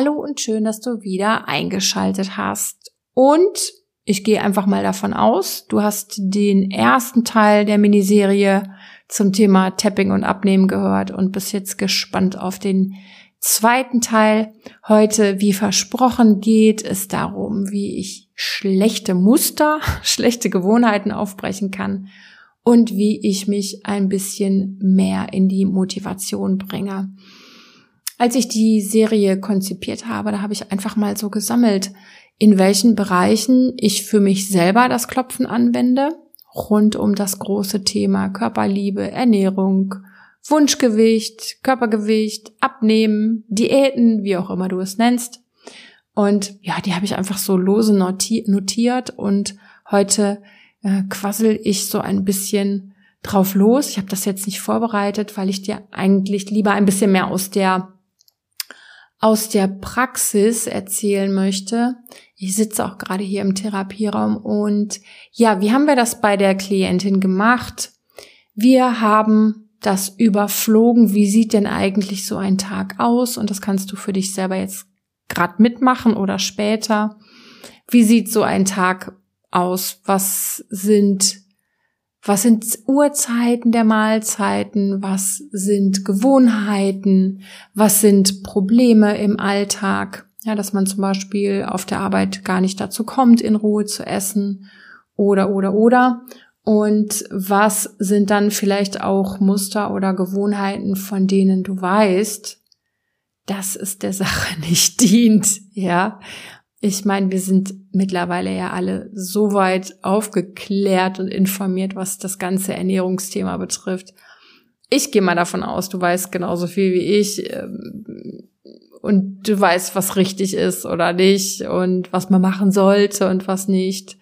Hallo und schön, dass du wieder eingeschaltet hast. Und ich gehe einfach mal davon aus, du hast den ersten Teil der Miniserie zum Thema Tapping und Abnehmen gehört und bist jetzt gespannt auf den zweiten Teil. Heute, wie versprochen, geht es darum, wie ich schlechte Muster, schlechte Gewohnheiten aufbrechen kann und wie ich mich ein bisschen mehr in die Motivation bringe. Als ich die Serie konzipiert habe, da habe ich einfach mal so gesammelt, in welchen Bereichen ich für mich selber das Klopfen anwende, rund um das große Thema Körperliebe, Ernährung, Wunschgewicht, Körpergewicht, Abnehmen, Diäten, wie auch immer du es nennst. Und ja, die habe ich einfach so lose notiert und heute äh, quassel ich so ein bisschen drauf los. Ich habe das jetzt nicht vorbereitet, weil ich dir eigentlich lieber ein bisschen mehr aus der aus der Praxis erzählen möchte. Ich sitze auch gerade hier im Therapieraum und ja, wie haben wir das bei der Klientin gemacht? Wir haben das überflogen. Wie sieht denn eigentlich so ein Tag aus? Und das kannst du für dich selber jetzt gerade mitmachen oder später. Wie sieht so ein Tag aus? Was sind was sind Uhrzeiten der Mahlzeiten? Was sind Gewohnheiten? Was sind Probleme im Alltag? Ja, dass man zum Beispiel auf der Arbeit gar nicht dazu kommt, in Ruhe zu essen oder, oder, oder. Und was sind dann vielleicht auch Muster oder Gewohnheiten, von denen du weißt, dass es der Sache nicht dient, ja? Ich meine, wir sind mittlerweile ja alle so weit aufgeklärt und informiert, was das ganze Ernährungsthema betrifft. Ich gehe mal davon aus, du weißt genauso viel wie ich ähm, und du weißt, was richtig ist oder nicht und was man machen sollte und was nicht.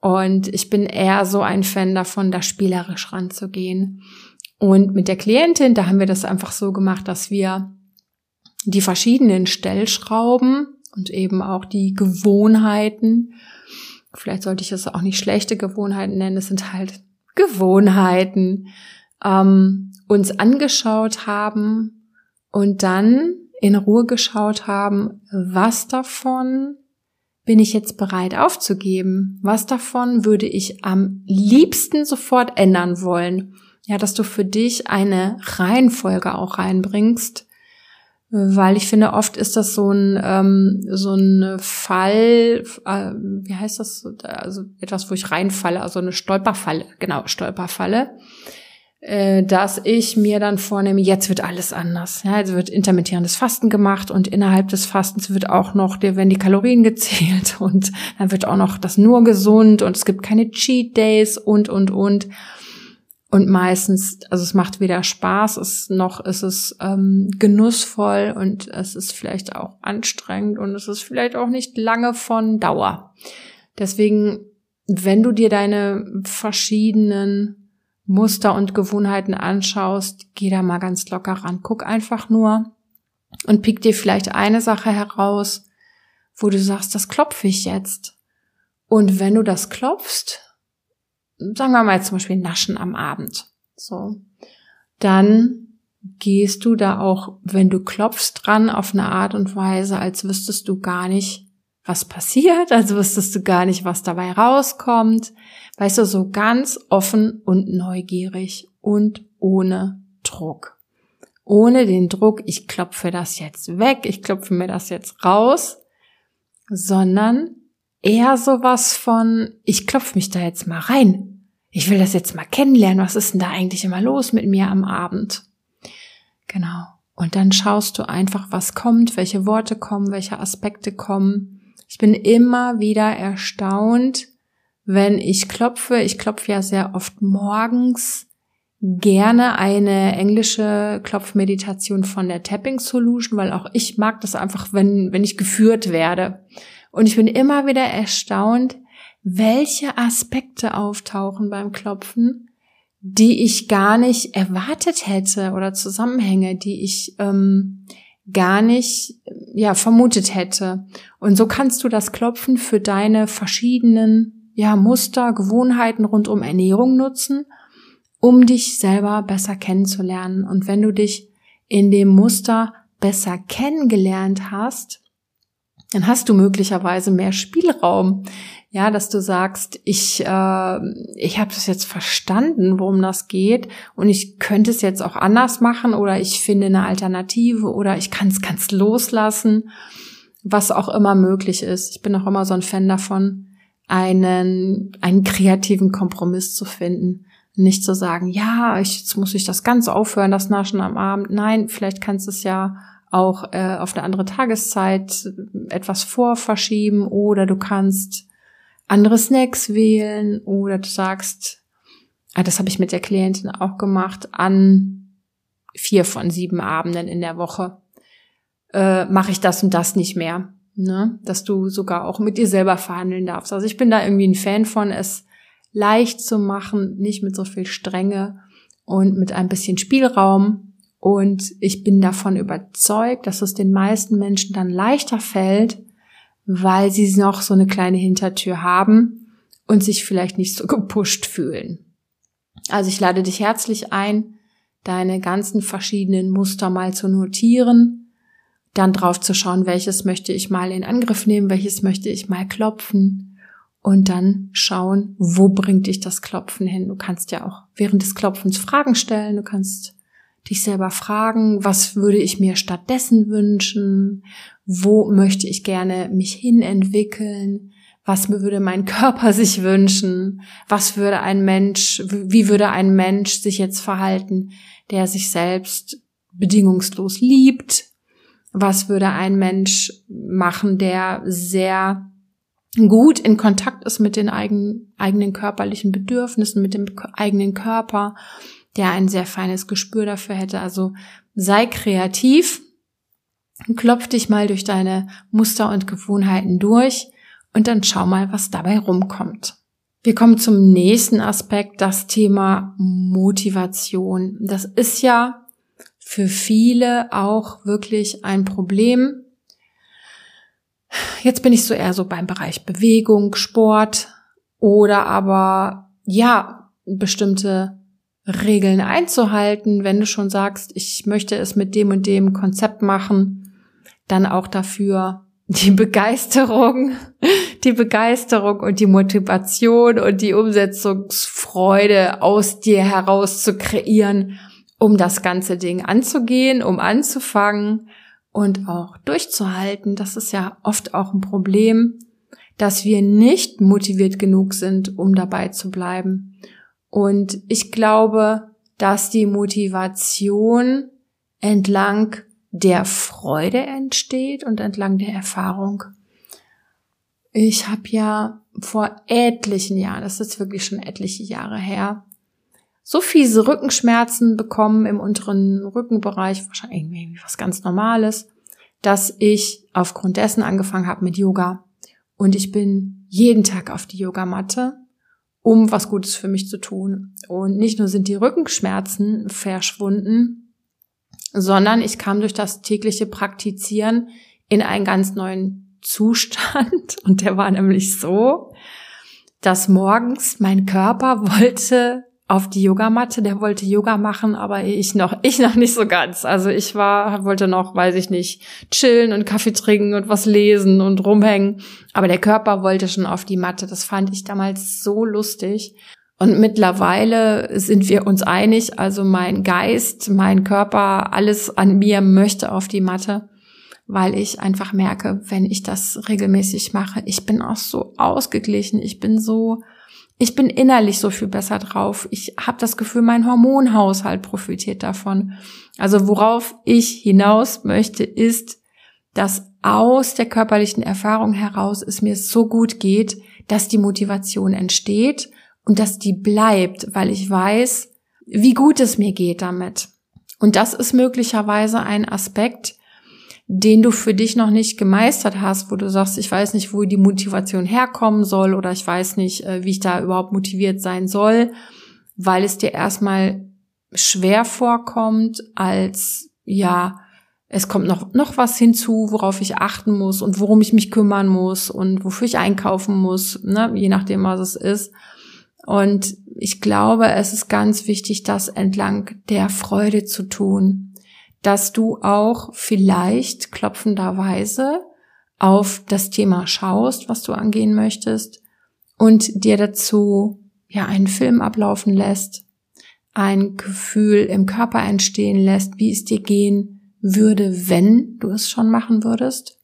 Und ich bin eher so ein Fan davon, da spielerisch ranzugehen. Und mit der Klientin, da haben wir das einfach so gemacht, dass wir die verschiedenen Stellschrauben und eben auch die Gewohnheiten. Vielleicht sollte ich es auch nicht schlechte Gewohnheiten nennen, es sind halt Gewohnheiten, ähm, uns angeschaut haben und dann in Ruhe geschaut haben, was davon bin ich jetzt bereit aufzugeben? Was davon würde ich am liebsten sofort ändern wollen? Ja, dass du für dich eine Reihenfolge auch reinbringst, weil ich finde, oft ist das so ein ähm, so ein Fall, äh, wie heißt das, also etwas, wo ich reinfalle, also eine Stolperfalle, genau Stolperfalle, äh, dass ich mir dann vornehme, jetzt wird alles anders. Ja, jetzt wird intermittierendes Fasten gemacht und innerhalb des Fastens wird auch noch, werden die Kalorien gezählt und dann wird auch noch das nur gesund und es gibt keine Cheat Days und und und. Und meistens, also es macht weder Spaß, es noch ist es ähm, genussvoll und es ist vielleicht auch anstrengend und es ist vielleicht auch nicht lange von Dauer. Deswegen, wenn du dir deine verschiedenen Muster und Gewohnheiten anschaust, geh da mal ganz locker ran. Guck einfach nur und pick dir vielleicht eine Sache heraus, wo du sagst, das klopfe ich jetzt. Und wenn du das klopfst, sagen wir mal zum Beispiel Naschen am Abend. So. Dann gehst du da auch, wenn du klopfst dran, auf eine Art und Weise, als wüsstest du gar nicht, was passiert, als wüsstest du gar nicht, was dabei rauskommt. Weißt du, so ganz offen und neugierig und ohne Druck. Ohne den Druck, ich klopfe das jetzt weg, ich klopfe mir das jetzt raus, sondern eher sowas von, ich klopfe mich da jetzt mal rein. Ich will das jetzt mal kennenlernen. Was ist denn da eigentlich immer los mit mir am Abend? Genau. Und dann schaust du einfach, was kommt, welche Worte kommen, welche Aspekte kommen. Ich bin immer wieder erstaunt, wenn ich klopfe. Ich klopfe ja sehr oft morgens gerne eine englische Klopfmeditation von der Tapping Solution, weil auch ich mag das einfach, wenn, wenn ich geführt werde. Und ich bin immer wieder erstaunt, welche Aspekte auftauchen beim Klopfen, die ich gar nicht erwartet hätte oder Zusammenhänge, die ich ähm, gar nicht ja vermutet hätte. Und so kannst du das Klopfen für deine verschiedenen ja Muster, Gewohnheiten rund um Ernährung nutzen, um dich selber besser kennenzulernen. Und wenn du dich in dem Muster besser kennengelernt hast, dann hast du möglicherweise mehr Spielraum. Ja, dass du sagst, ich, äh, ich habe das jetzt verstanden, worum das geht und ich könnte es jetzt auch anders machen oder ich finde eine Alternative oder ich kann es ganz loslassen, was auch immer möglich ist. Ich bin auch immer so ein Fan davon, einen, einen kreativen Kompromiss zu finden. Nicht zu sagen, ja, ich, jetzt muss ich das ganz aufhören, das Naschen am Abend. Nein, vielleicht kannst du es ja auch äh, auf eine andere Tageszeit etwas vorverschieben oder du kannst andere Snacks wählen oder du sagst, ah, das habe ich mit der Klientin auch gemacht, an vier von sieben Abenden in der Woche äh, mache ich das und das nicht mehr. Ne? Dass du sogar auch mit dir selber verhandeln darfst. Also ich bin da irgendwie ein Fan von, es leicht zu machen, nicht mit so viel Strenge und mit ein bisschen Spielraum. Und ich bin davon überzeugt, dass es den meisten Menschen dann leichter fällt, weil sie noch so eine kleine Hintertür haben und sich vielleicht nicht so gepusht fühlen. Also ich lade dich herzlich ein, deine ganzen verschiedenen Muster mal zu notieren, dann drauf zu schauen, welches möchte ich mal in Angriff nehmen, welches möchte ich mal klopfen und dann schauen, wo bringt dich das Klopfen hin. Du kannst ja auch während des Klopfens Fragen stellen, du kannst dich selber fragen, was würde ich mir stattdessen wünschen? Wo möchte ich gerne mich hin entwickeln? Was würde mein Körper sich wünschen? Was würde ein Mensch, wie würde ein Mensch sich jetzt verhalten, der sich selbst bedingungslos liebt? Was würde ein Mensch machen, der sehr gut in Kontakt ist mit den eigenen, eigenen körperlichen Bedürfnissen, mit dem eigenen Körper? Der ein sehr feines Gespür dafür hätte. Also sei kreativ, klopf dich mal durch deine Muster und Gewohnheiten durch und dann schau mal, was dabei rumkommt. Wir kommen zum nächsten Aspekt, das Thema Motivation. Das ist ja für viele auch wirklich ein Problem. Jetzt bin ich so eher so beim Bereich Bewegung, Sport oder aber ja, bestimmte Regeln einzuhalten, wenn du schon sagst, ich möchte es mit dem und dem Konzept machen, dann auch dafür die Begeisterung, die Begeisterung und die Motivation und die Umsetzungsfreude aus dir heraus zu kreieren, um das ganze Ding anzugehen, um anzufangen und auch durchzuhalten. Das ist ja oft auch ein Problem, dass wir nicht motiviert genug sind, um dabei zu bleiben. Und ich glaube, dass die Motivation entlang der Freude entsteht und entlang der Erfahrung. Ich habe ja vor etlichen Jahren, das ist wirklich schon etliche Jahre her, so fiese Rückenschmerzen bekommen im unteren Rückenbereich, wahrscheinlich irgendwie was ganz Normales, dass ich aufgrund dessen angefangen habe mit Yoga. Und ich bin jeden Tag auf die Yogamatte um was Gutes für mich zu tun. Und nicht nur sind die Rückenschmerzen verschwunden, sondern ich kam durch das tägliche Praktizieren in einen ganz neuen Zustand. Und der war nämlich so, dass morgens mein Körper wollte auf die Yogamatte, der wollte Yoga machen, aber ich noch, ich noch nicht so ganz. Also ich war, wollte noch, weiß ich nicht, chillen und Kaffee trinken und was lesen und rumhängen. Aber der Körper wollte schon auf die Matte. Das fand ich damals so lustig. Und mittlerweile sind wir uns einig, also mein Geist, mein Körper, alles an mir möchte auf die Matte, weil ich einfach merke, wenn ich das regelmäßig mache, ich bin auch so ausgeglichen, ich bin so ich bin innerlich so viel besser drauf. Ich habe das Gefühl, mein Hormonhaushalt profitiert davon. Also worauf ich hinaus möchte, ist, dass aus der körperlichen Erfahrung heraus es mir so gut geht, dass die Motivation entsteht und dass die bleibt, weil ich weiß, wie gut es mir geht damit. Und das ist möglicherweise ein Aspekt, den du für dich noch nicht gemeistert hast, wo du sagst, ich weiß nicht, wo die Motivation herkommen soll oder ich weiß nicht, äh, wie ich da überhaupt motiviert sein soll, weil es dir erstmal schwer vorkommt, als ja, es kommt noch, noch was hinzu, worauf ich achten muss und worum ich mich kümmern muss und wofür ich einkaufen muss, ne, je nachdem, was es ist. Und ich glaube, es ist ganz wichtig, das entlang der Freude zu tun dass du auch vielleicht klopfenderweise auf das Thema schaust, was du angehen möchtest und dir dazu ja einen Film ablaufen lässt, ein Gefühl im Körper entstehen lässt, wie es dir gehen würde, wenn du es schon machen würdest,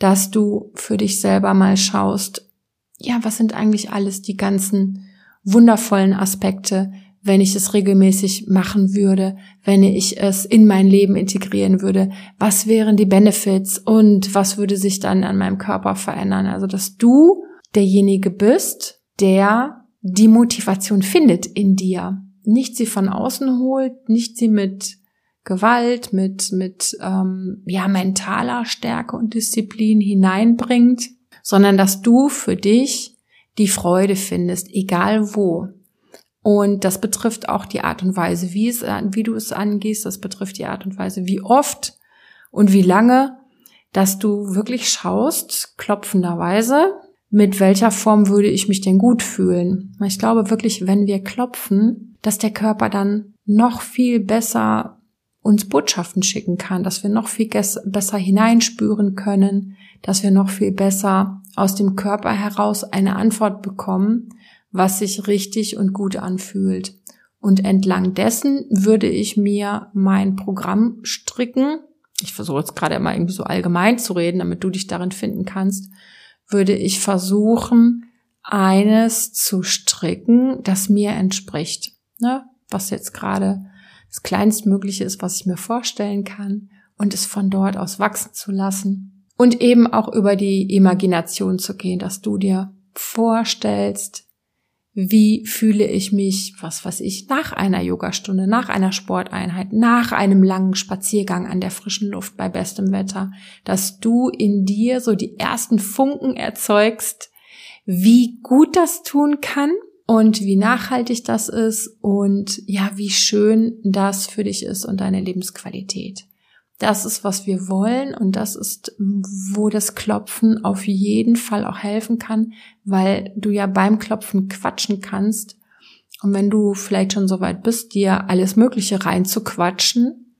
dass du für dich selber mal schaust, ja, was sind eigentlich alles die ganzen wundervollen Aspekte, wenn ich es regelmäßig machen würde, wenn ich es in mein Leben integrieren würde, was wären die Benefits und was würde sich dann an meinem Körper verändern? Also, dass du derjenige bist, der die Motivation findet in dir. Nicht sie von außen holt, nicht sie mit Gewalt, mit, mit ähm, ja, mentaler Stärke und Disziplin hineinbringt, sondern dass du für dich die Freude findest, egal wo. Und das betrifft auch die Art und Weise, wie, es, wie du es angehst. Das betrifft die Art und Weise, wie oft und wie lange, dass du wirklich schaust, klopfenderweise, mit welcher Form würde ich mich denn gut fühlen. Ich glaube wirklich, wenn wir klopfen, dass der Körper dann noch viel besser uns Botschaften schicken kann, dass wir noch viel besser hineinspüren können, dass wir noch viel besser aus dem Körper heraus eine Antwort bekommen, was sich richtig und gut anfühlt. Und entlang dessen würde ich mir mein Programm stricken. Ich versuche jetzt gerade immer irgendwie so allgemein zu reden, damit du dich darin finden kannst. Würde ich versuchen, eines zu stricken, das mir entspricht. Ne? Was jetzt gerade das kleinstmögliche ist, was ich mir vorstellen kann und es von dort aus wachsen zu lassen. Und eben auch über die Imagination zu gehen, dass du dir vorstellst, wie fühle ich mich, was weiß ich, nach einer Yogastunde, nach einer Sporteinheit, nach einem langen Spaziergang an der frischen Luft bei bestem Wetter, dass du in dir so die ersten Funken erzeugst, wie gut das tun kann und wie nachhaltig das ist und ja, wie schön das für dich ist und deine Lebensqualität. Das ist, was wir wollen und das ist, wo das Klopfen auf jeden Fall auch helfen kann, weil du ja beim Klopfen quatschen kannst. Und wenn du vielleicht schon so weit bist, dir alles Mögliche reinzuquatschen,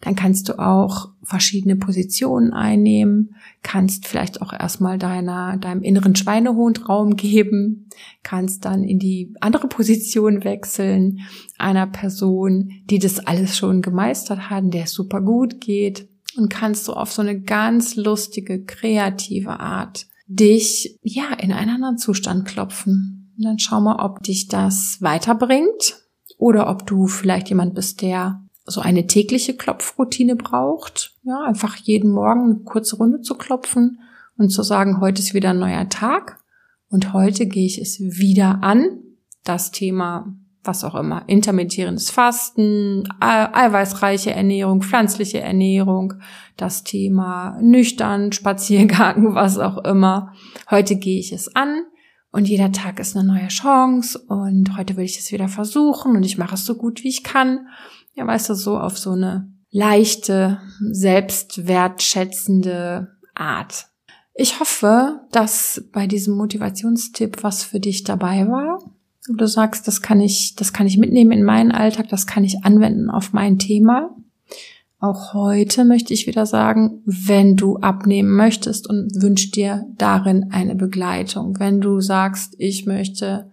dann kannst du auch verschiedene Positionen einnehmen, kannst vielleicht auch erstmal deiner, deinem inneren Schweinehund Raum geben, kannst dann in die andere Position wechseln, einer Person, die das alles schon gemeistert hat, der es super gut geht und kannst du auf so eine ganz lustige, kreative Art dich, ja, in einen anderen Zustand klopfen. Und dann schau mal, ob dich das weiterbringt oder ob du vielleicht jemand bist, der so eine tägliche Klopfroutine braucht. Ja, einfach jeden Morgen eine kurze Runde zu klopfen und zu sagen, heute ist wieder ein neuer Tag und heute gehe ich es wieder an. Das Thema, was auch immer, intermittierendes Fasten, eiweißreiche Ernährung, pflanzliche Ernährung, das Thema nüchtern, Spaziergang, was auch immer. Heute gehe ich es an. Und jeder Tag ist eine neue Chance und heute will ich es wieder versuchen und ich mache es so gut wie ich kann ja, weißt du, so auf so eine leichte, selbstwertschätzende Art. Ich hoffe, dass bei diesem Motivationstipp was für dich dabei war. Du sagst, das kann ich, das kann ich mitnehmen in meinen Alltag, das kann ich anwenden auf mein Thema. Auch heute möchte ich wieder sagen, wenn du abnehmen möchtest und wünschst dir darin eine Begleitung, wenn du sagst, ich möchte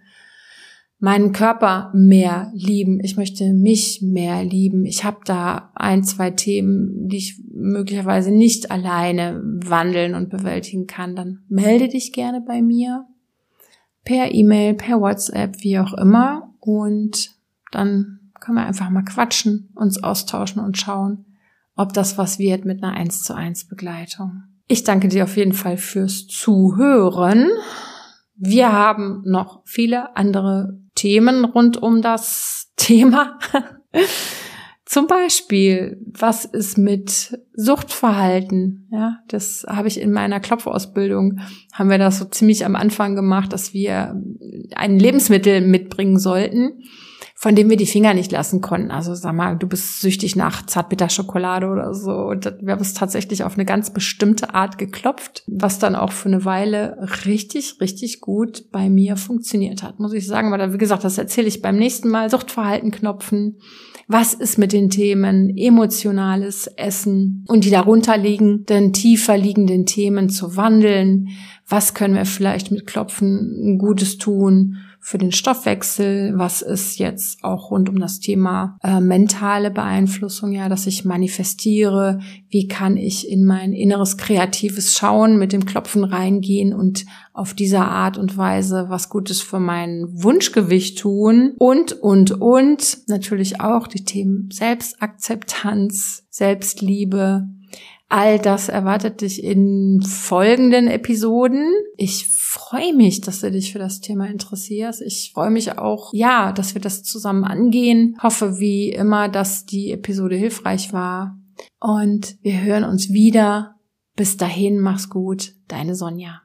meinen Körper mehr lieben, ich möchte mich mehr lieben. Ich habe da ein, zwei Themen, die ich möglicherweise nicht alleine wandeln und bewältigen kann, dann melde dich gerne bei mir per E-Mail, per WhatsApp, wie auch immer und dann können wir einfach mal quatschen, uns austauschen und schauen, ob das was wird mit einer 1 zu 1 Begleitung. Ich danke dir auf jeden Fall fürs Zuhören. Wir haben noch viele andere Themen rund um das Thema. Zum Beispiel, was ist mit Suchtverhalten? Ja, das habe ich in meiner Klopfausbildung, haben wir das so ziemlich am Anfang gemacht, dass wir ein Lebensmittel mitbringen sollten, von dem wir die Finger nicht lassen konnten. Also sag mal, du bist süchtig nach Zartbitterschokolade oder so. Und wir haben es tatsächlich auf eine ganz bestimmte Art geklopft, was dann auch für eine Weile richtig, richtig gut bei mir funktioniert hat, muss ich sagen. Aber wie gesagt, das erzähle ich beim nächsten Mal. Suchtverhalten knopfen. Was ist mit den Themen emotionales Essen und die darunter liegenden, tiefer liegenden Themen zu wandeln? Was können wir vielleicht mit Klopfen Gutes tun? Für den Stoffwechsel, was ist jetzt auch rund um das Thema äh, mentale Beeinflussung, ja, dass ich manifestiere, wie kann ich in mein inneres kreatives Schauen mit dem Klopfen reingehen und auf dieser Art und Weise was Gutes für mein Wunschgewicht tun? Und, und, und natürlich auch die Themen Selbstakzeptanz, Selbstliebe, All das erwartet dich in folgenden Episoden. Ich freue mich, dass du dich für das Thema interessierst. Ich freue mich auch, ja, dass wir das zusammen angehen. Hoffe wie immer, dass die Episode hilfreich war. Und wir hören uns wieder. Bis dahin, mach's gut. Deine Sonja.